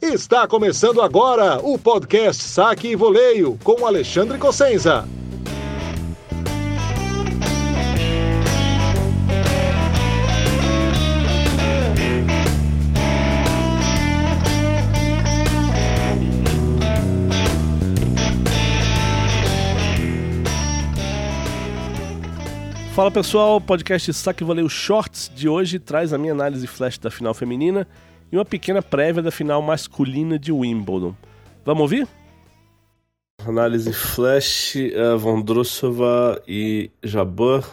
Está começando agora o podcast Saque e Voleio com Alexandre Cossenza. Fala pessoal, podcast Saque Voleio Shorts de hoje traz a minha análise flash da final feminina e uma pequena prévia da final masculina de Wimbledon. Vamos ouvir? Análise flash, uh, Vondrousova e Jabeur.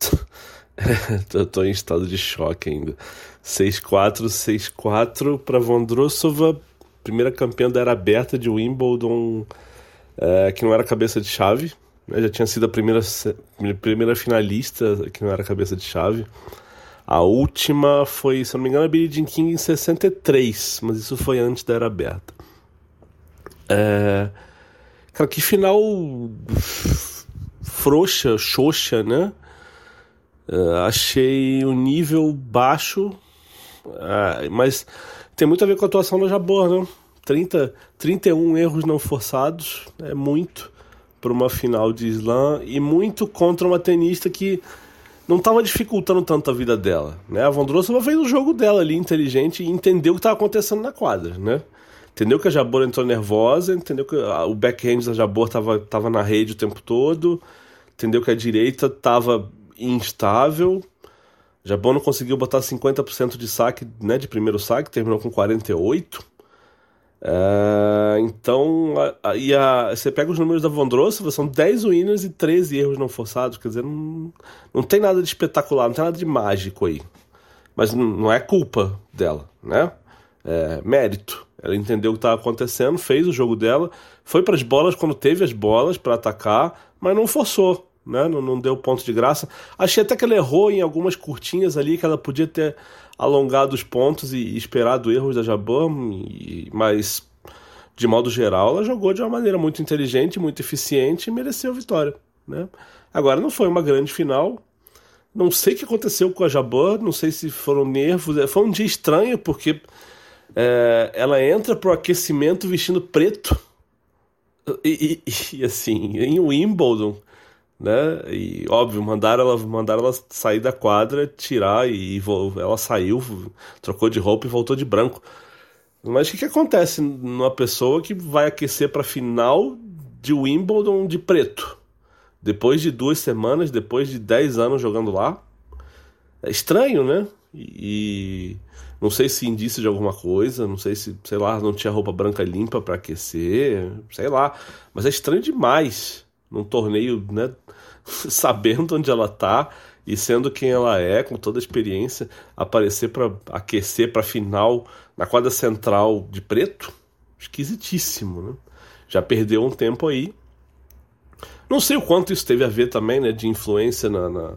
Eu tô em estado de choque ainda. 6-4, 6-4 para Vondrousova, primeira campeã da era aberta de Wimbledon, uh, que não era cabeça de chave né? Já tinha sido a primeira, primeira finalista que não era cabeça de chave. A última foi, se não me engano, a Billie Jean King em 63, mas isso foi antes da era aberta. É... Cara, que final frouxa, xoxa, né? É, achei o nível baixo, é, mas tem muito a ver com a atuação da Jabor, né? 30, 31 erros não forçados, é muito para uma final de slam e muito contra uma tenista que não estava dificultando tanto a vida dela, né? A Vondrousova fez o jogo dela ali inteligente e entendeu o que estava acontecendo na quadra, né? Entendeu que a Jabor entrou nervosa, entendeu que o backhand da Jabor estava tava na rede o tempo todo, entendeu que a direita estava instável. Jabor não conseguiu botar 50% de saque, né, de primeiro saque, terminou com 48. Uh, então, a, a, e a, você pega os números da Vondrossova, são 10 winners e 13 erros não forçados, quer dizer, não, não tem nada de espetacular, não tem nada de mágico aí. Mas não é culpa dela, né? É mérito. Ela entendeu o que estava acontecendo, fez o jogo dela, foi para as bolas quando teve as bolas para atacar, mas não forçou, né? Não, não deu ponto de graça. Achei até que ela errou em algumas curtinhas ali, que ela podia ter alongado os pontos e esperado erros da Jabam, mas de modo geral ela jogou de uma maneira muito inteligente, muito eficiente e mereceu a vitória. Né? Agora não foi uma grande final. Não sei o que aconteceu com a Jabam, não sei se foram nervos. É, foi um dia estranho porque é, ela entra pro aquecimento vestindo preto. E, e, e, assim, em Wimbledon, né? E óbvio, mandaram ela, mandaram ela sair da quadra, tirar e, ela saiu, trocou de roupa e voltou de branco. Mas o que, que acontece numa pessoa que vai aquecer para final de Wimbledon de preto? Depois de duas semanas, depois de dez anos jogando lá? É estranho, né? E não sei se indício de alguma coisa, não sei se, sei lá, não tinha roupa branca limpa para aquecer, sei lá. Mas é estranho demais num torneio, né, sabendo onde ela tá e sendo quem ela é, com toda a experiência, aparecer para aquecer para final na quadra central de preto, esquisitíssimo, né? Já perdeu um tempo aí. Não sei o quanto isso teve a ver também, né, de influência na, na,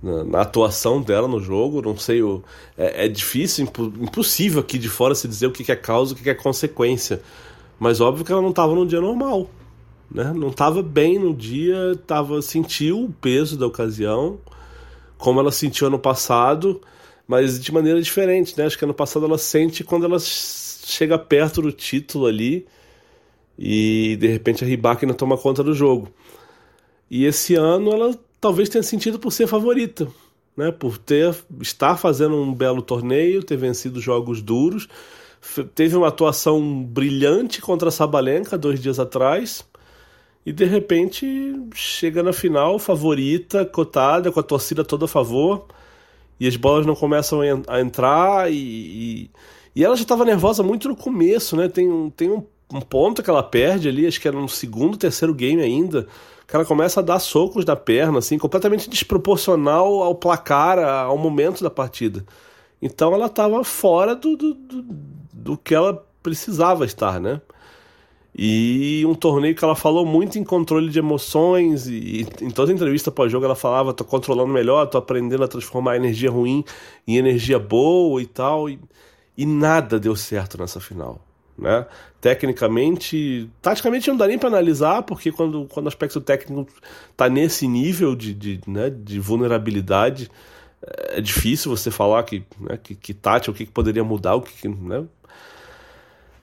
na, na atuação dela no jogo. Não sei, o, é, é difícil, impo, impossível aqui de fora se dizer o que, que é causa, o que, que é consequência. Mas óbvio que ela não estava num dia normal né? Não estava bem no dia, tava sentiu o peso da ocasião, como ela sentiu ano passado, mas de maneira diferente, né? Acho que ano passado ela sente quando ela chega perto do título ali e de repente a Ribakina toma conta do jogo. E esse ano ela talvez tenha sentido por ser favorita, né? Por ter estar fazendo um belo torneio, ter vencido jogos duros, teve uma atuação brilhante contra a Sabalenka dois dias atrás e de repente chega na final, favorita, cotada, com a torcida toda a favor, e as bolas não começam a entrar, e, e, e ela já estava nervosa muito no começo, né? Tem, um, tem um, um, ponto que ela perde ali, acho que era no segundo, terceiro game ainda, que ela começa a dar socos da perna, assim, completamente desproporcional ao placar, ao momento da partida. Então ela estava fora do, do, do, do que ela precisava estar, né? E um torneio que ela falou muito em controle de emoções, e, em toda entrevista pós-jogo ela falava: tô controlando melhor, tô aprendendo a transformar energia ruim em energia boa e tal. E, e nada deu certo nessa final. Né? Tecnicamente, taticamente não dá nem para analisar, porque quando, quando o aspecto técnico tá nesse nível de, de, né, de vulnerabilidade, é difícil você falar que, né, que, que tática, o que, que poderia mudar, o que, que né?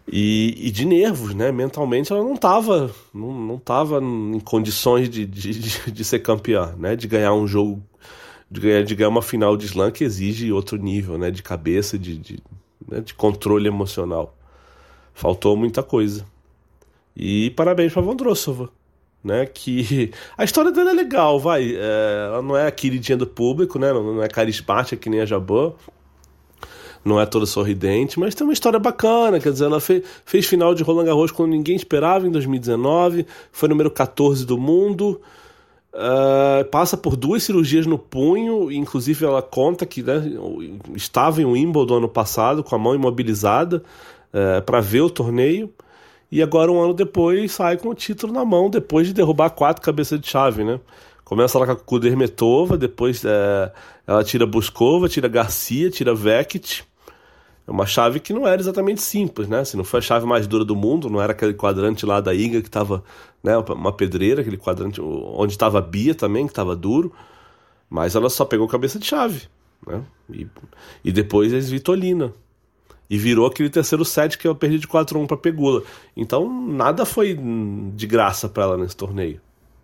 E, e, de nervos, né? Mentalmente ela não estava não, não tava em condições de, de, de, ser campeã, né? De ganhar um jogo, de ganhar, de ganhar uma final de slam que exige outro nível, né? De cabeça, de, de, né? de controle emocional. Faltou muita coisa. E parabéns para Vondrossova, né? Que a história dela é legal, vai. É, ela não é a queridinha do público, né? Não, não é carismática que nem a Jabô não é toda sorridente, mas tem uma história bacana. Quer dizer, ela fez, fez final de Roland Garros quando ninguém esperava em 2019, foi número 14 do mundo. Uh, passa por duas cirurgias no punho, inclusive ela conta que né, estava em Wimbledon ano passado com a mão imobilizada uh, para ver o torneio e agora um ano depois sai com o título na mão depois de derrubar quatro cabeças de chave, né? Começa lá com a Kudermetova, depois uh, ela tira Buskova, tira Garcia, tira Vekit é uma chave que não era exatamente simples, né? Se não foi a chave mais dura do mundo, não era aquele quadrante lá da Iga que estava, né, uma pedreira, aquele quadrante onde estava a Bia também, que estava duro, mas ela só pegou cabeça de chave, né? E, e depois a Svitolina. E virou aquele terceiro set que eu perdi de 4-1 para Pegula. Então nada foi de graça para ela nesse torneio.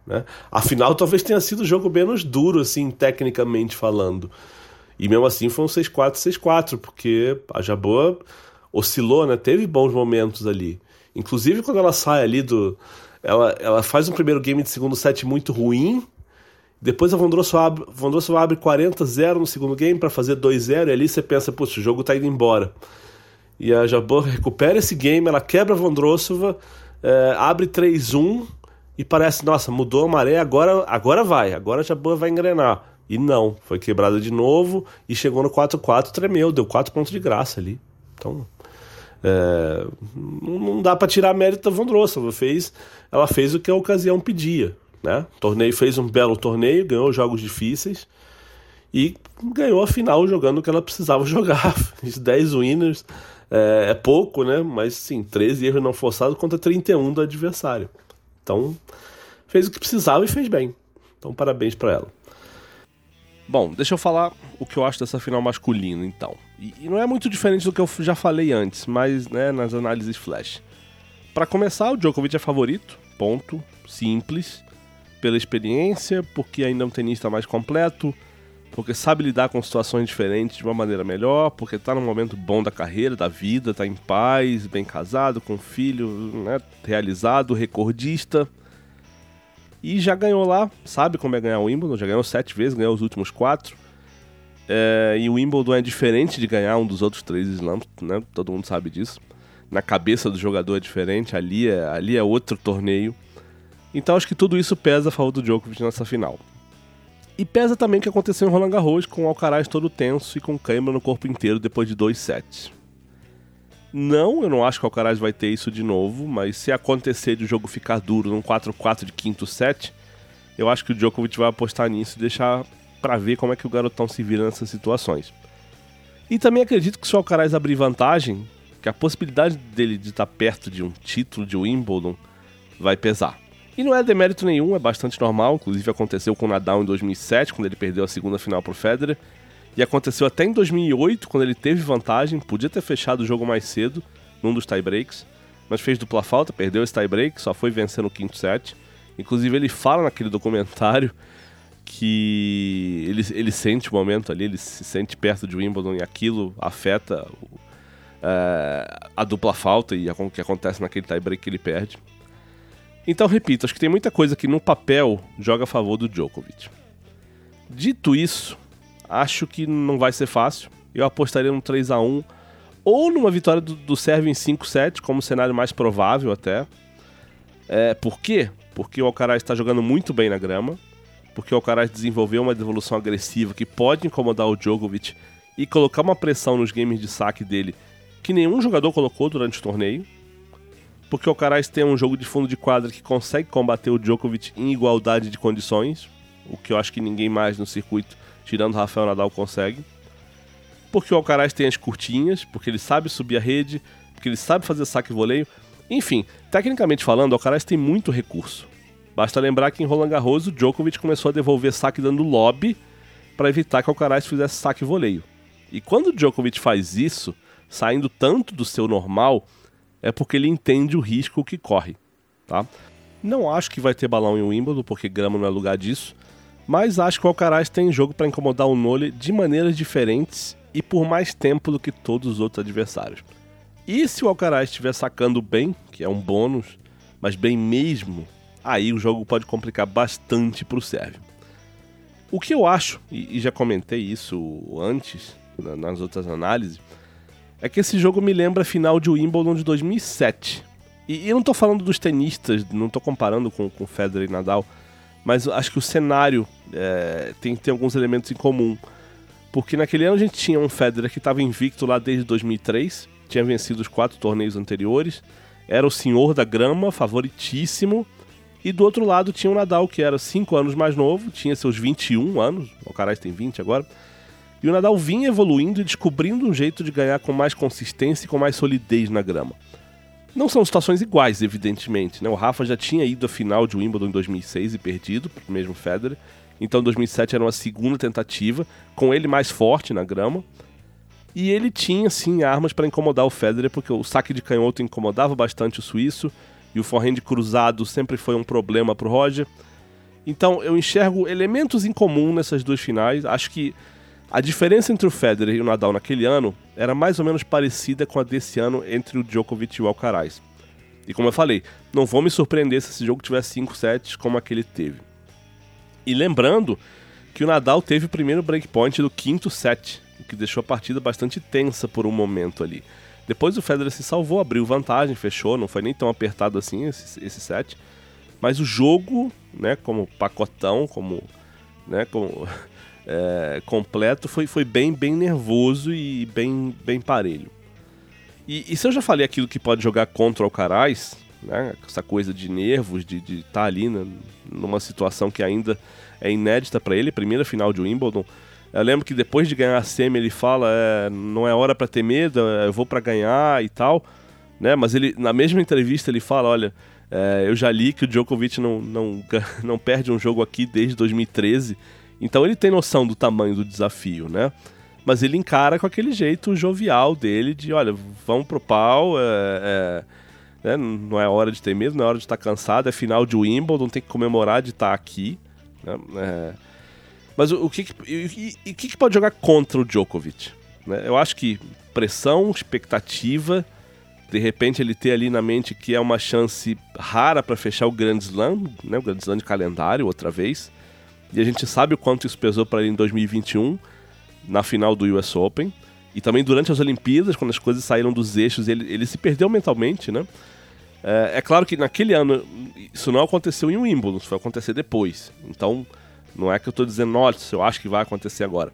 Né? Afinal, talvez tenha sido o jogo menos duro, assim, tecnicamente falando. E mesmo assim foi um 6-4, 6-4, porque a Jabboa oscilou, né? Teve bons momentos ali. Inclusive quando ela sai ali do. Ela, ela faz um primeiro game de segundo set muito ruim. Depois a Vondrossova abre, abre 40-0 no segundo game para fazer 2-0. E ali você pensa, putz, o jogo tá indo embora. E a Jabboa recupera esse game, ela quebra a Vondrossova, é, abre 3-1 e parece, nossa, mudou a maré, agora, agora vai, agora a Jabboa vai engrenar. E não, foi quebrada de novo e chegou no 4-4, tremeu, deu 4 pontos de graça ali. Então, é, não dá para tirar mérito da Vondrossova. Fez, ela fez o que a ocasião pedia. Né? Torneio fez um belo torneio, ganhou jogos difíceis e ganhou a final jogando o que ela precisava jogar. 10 winners é, é, pouco, né? Mas sim, 13 erros não forçados contra 31 do adversário. Então, fez o que precisava e fez bem. Então, parabéns para ela. Bom, deixa eu falar o que eu acho dessa final masculina, então. E, e não é muito diferente do que eu já falei antes, mas né, nas análises flash. Para começar, o Djokovic é favorito, ponto, simples, pela experiência, porque ainda é um tenista mais completo, porque sabe lidar com situações diferentes de uma maneira melhor, porque está num momento bom da carreira, da vida, está em paz, bem casado, com filho, né, realizado, recordista. E já ganhou lá, sabe como é ganhar o Wimbledon, já ganhou sete vezes, ganhou os últimos quatro. É, e o Wimbledon é diferente de ganhar um dos outros três slams, né? Todo mundo sabe disso. Na cabeça do jogador é diferente, ali é, ali é outro torneio. Então acho que tudo isso pesa a favor do Djokovic nessa final. E pesa também o que aconteceu em Roland Garros com o Alcaraz todo tenso e com cãibra no corpo inteiro depois de dois sets. Não, eu não acho que o Alcaraz vai ter isso de novo, mas se acontecer de o jogo ficar duro num 4-4 de quinto set, eu acho que o Djokovic vai apostar nisso e deixar para ver como é que o garotão se vira nessas situações. E também acredito que se o Alcaraz abrir vantagem, que a possibilidade dele de estar perto de um título de Wimbledon vai pesar. E não é demérito nenhum, é bastante normal, inclusive aconteceu com o Nadal em 2007, quando ele perdeu a segunda final para o Federer, e aconteceu até em 2008, quando ele teve vantagem, podia ter fechado o jogo mais cedo, num dos tiebreaks, mas fez dupla falta, perdeu esse tiebreak, só foi vencer no quinto set. Inclusive ele fala naquele documentário que ele, ele sente o momento ali, ele se sente perto de Wimbledon e aquilo afeta o, é, a dupla falta e o que acontece naquele tiebreak que ele perde. Então, repito, acho que tem muita coisa que no papel joga a favor do Djokovic. Dito isso, Acho que não vai ser fácil. Eu apostaria num 3 a 1 ou numa vitória do, do Sérvio em 5-7, como cenário mais provável até. É, por quê? Porque o Alcaraz está jogando muito bem na grama, porque o Alcaraz desenvolveu uma devolução agressiva que pode incomodar o Djokovic e colocar uma pressão nos games de saque dele que nenhum jogador colocou durante o torneio. Porque o Alcaraz tem um jogo de fundo de quadra que consegue combater o Djokovic em igualdade de condições, o que eu acho que ninguém mais no circuito tirando o Rafael Nadal, consegue. Porque o Alcaraz tem as curtinhas, porque ele sabe subir a rede, porque ele sabe fazer saque e voleio. Enfim, tecnicamente falando, o Alcaraz tem muito recurso. Basta lembrar que em Roland Garros o Djokovic começou a devolver saque dando lobby para evitar que o Alcaraz fizesse saque e voleio. E quando o Djokovic faz isso, saindo tanto do seu normal, é porque ele entende o risco que corre, tá? Não acho que vai ter balão em Wimbledon, porque grama não é lugar disso, mas acho que o Alcaraz tem jogo para incomodar o Nole de maneiras diferentes e por mais tempo do que todos os outros adversários. E se o Alcaraz estiver sacando bem, que é um bônus, mas bem mesmo, aí o jogo pode complicar bastante para o Sérvio. O que eu acho, e já comentei isso antes, nas outras análises, é que esse jogo me lembra a final de Wimbledon de 2007. E, eu não estou falando dos tenistas, não estou comparando com, com Federer e Nadal, mas acho que o cenário é, tem, tem alguns elementos em comum. Porque naquele ano a gente tinha um Federer que estava invicto lá desde 2003, tinha vencido os quatro torneios anteriores, era o senhor da grama, favoritíssimo, e do outro lado tinha o Nadal, que era 5 anos mais novo, tinha seus 21 anos, o Carais tem 20 agora. E o Nadal vinha evoluindo e descobrindo um jeito de ganhar com mais consistência e com mais solidez na grama. Não são situações iguais, evidentemente. Né? O Rafa já tinha ido à final de Wimbledon em 2006 e perdido mesmo Federer. Então 2007 era uma segunda tentativa, com ele mais forte na grama. E ele tinha sim armas para incomodar o Federer, porque o saque de canhoto incomodava bastante o suíço e o forehand cruzado sempre foi um problema para o Roger. Então eu enxergo elementos em comum nessas duas finais. Acho que a diferença entre o Federer e o Nadal naquele ano era mais ou menos parecida com a desse ano entre o Djokovic e o Alcaraz. E como eu falei, não vou me surpreender se esse jogo tiver 5 sets como aquele teve. E lembrando que o Nadal teve o primeiro breakpoint do quinto set, o que deixou a partida bastante tensa por um momento ali. Depois o Federer se salvou, abriu vantagem, fechou, não foi nem tão apertado assim esse, esse set. Mas o jogo, né, como pacotão, como, né, como é, completo, foi, foi bem, bem nervoso e bem, bem parelho. E, e se eu já falei aquilo que pode jogar contra o Alcaraz, né, essa coisa de nervos, de estar tá ali né, numa situação que ainda é inédita para ele, primeira final de Wimbledon, eu lembro que depois de ganhar a semi ele fala, é, não é hora para ter medo, é, eu vou para ganhar e tal, né? Mas ele na mesma entrevista ele fala, olha, é, eu já li que o Djokovic não, não, não perde um jogo aqui desde 2013, então ele tem noção do tamanho do desafio, né? Mas ele encara com aquele jeito jovial dele de, olha, vamos pro pau, é, é, né? não é hora de ter medo, não é hora de estar cansado, é final de Wimbledon, tem que comemorar de estar aqui, né? É, mas o, o que, e, e, que, que pode jogar contra o Djokovic? Né? Eu acho que pressão, expectativa, de repente ele ter ali na mente que é uma chance rara para fechar o Grand Slam, né? o Grand Slam de calendário outra vez. E a gente sabe o quanto isso pesou para ele em 2021, na final do US Open. E também durante as Olimpíadas, quando as coisas saíram dos eixos, ele, ele se perdeu mentalmente, né? É, é claro que naquele ano isso não aconteceu em Wimbledon, isso foi acontecer depois. Então não é que eu estou dizendo, nossa, eu acho que vai acontecer agora.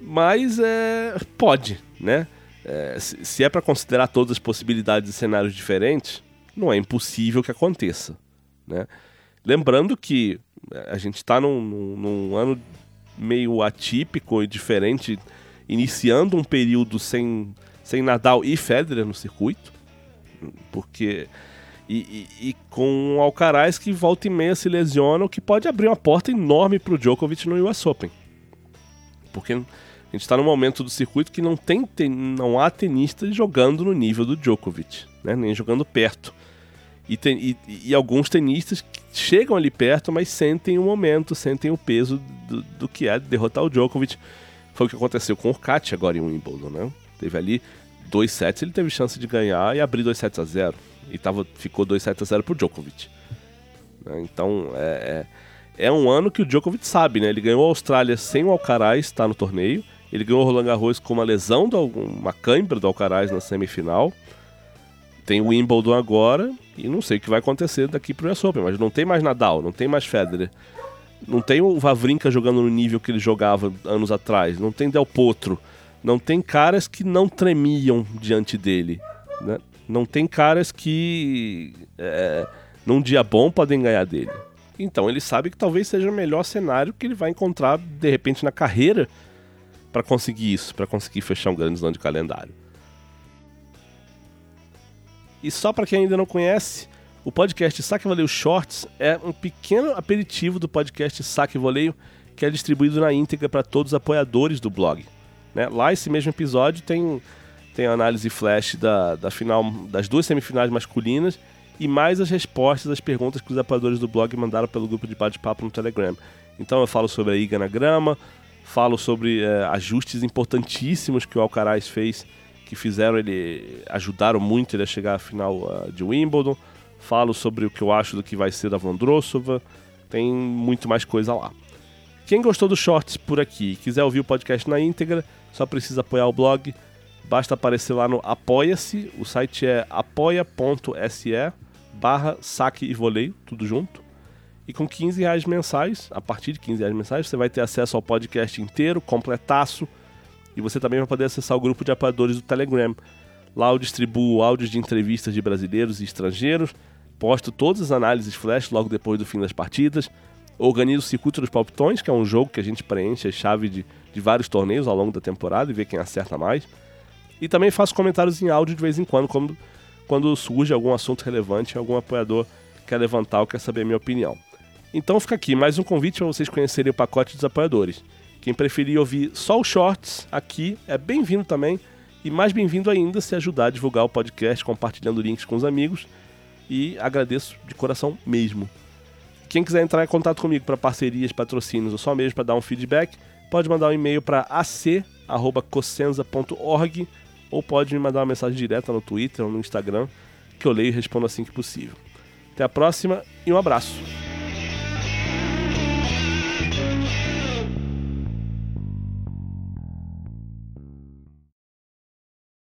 Mas é, pode, né? É, se, se, é para considerar todas as possibilidades de cenários diferentes, não é impossível que aconteça, né? Lembrando que a gente está num, num, num ano meio atípico e diferente, iniciando um período sem, sem Nadal e Federer no circuito, porque e, e, e, com o Alcaraz que volta e meia se lesiona, o que pode abrir uma porta enorme para o Djokovic no US Open. Porque a gente está num momento do circuito que não, tem, tem, não há tenistas jogando no nível do Djokovic, né? nem jogando perto. E, tem, e, e, alguns tenistas chegam ali perto, mas sentem o momento, sentem o peso do, do que é derrotar o Djokovic. Foi o que aconteceu com o Urcat agora em Wimbledon, né? Teve ali dois sets, ele teve chance de ganhar e abrir dois sets a zero e tava, ficou 2 7 a 0 pro Djokovic. Né, então é, é, é, um ano que o Djokovic sabe, né? Ele ganhou a Austrália sem o Alcaraz estar tá no torneio. Ele ganhou o Roland Garros com uma lesão, do, uma cãibra do Alcaraz na semifinal. Tem o Wimbledon agora e não sei o que vai acontecer daqui pro US Open, mas não tem mais Nadal, não tem mais Federer. Não tem o Vavrinka jogando no nível que ele jogava anos atrás. Não tem Del Potro. Não tem caras que não tremiam diante dele. Né? não tem caras que é, num dia bom podem ganhar dele. Então ele sabe que talvez seja o melhor cenário que ele vai encontrar de repente na carreira para conseguir isso, para conseguir fechar um grande slam de calendário. E só para quem ainda não conhece, o podcast Saque Voleio Shorts é um pequeno aperitivo do podcast Saque Voleio que é distribuído na íntegra para todos os apoiadores do blog. Né? Lá esse mesmo episódio tem tem a análise flash da, da final das duas semifinais masculinas e mais as respostas às perguntas que os apoiadores do blog mandaram pelo grupo de bate-papo no Telegram. Então eu falo sobre a Iga na grama, falo sobre é, ajustes importantíssimos que o Alcaraz fez, que fizeram ele, ajudaram muito ele a chegar à final uh, de Wimbledon. Falo sobre o que eu acho do que vai ser da Vondrossova. Tem muito mais coisa lá. Quem gostou dos shorts por aqui e quiser ouvir o podcast na íntegra, só precisa apoiar o blog. Basta aparecer lá no Apoia-se. O site é apoia.se barra saque e voleio, tudo junto. E com 15 reais mensais, a partir de 15 reais mensais, você vai ter acesso ao podcast inteiro, completaço. E você também vai poder acessar o grupo de apoiadores do Telegram. Lá eu distribuo áudios de entrevistas de brasileiros e estrangeiros, posto todas as análises flash logo depois do fim das partidas, organizo o Circuito dos Palpitões, que é um jogo que a gente preenche a chave de, de vários torneios ao longo da temporada e vê quem acerta mais. E também faço comentários em áudio de vez em quando, quando, quando surge algum assunto relevante, algum apoiador quer levantar ou quer saber a minha opinião. Então fica aqui mais um convite para vocês conhecerem o pacote dos apoiadores. Quem preferir ouvir só os shorts aqui é bem-vindo também. E mais bem-vindo ainda se ajudar a divulgar o podcast compartilhando links com os amigos. E agradeço de coração mesmo. Quem quiser entrar em contato comigo para parcerias, patrocínios ou só mesmo para dar um feedback, pode mandar um e-mail para ac.cosenza.org ou pode me mandar uma mensagem direta no Twitter ou no Instagram, que eu leio e respondo assim que possível. Até a próxima e um abraço!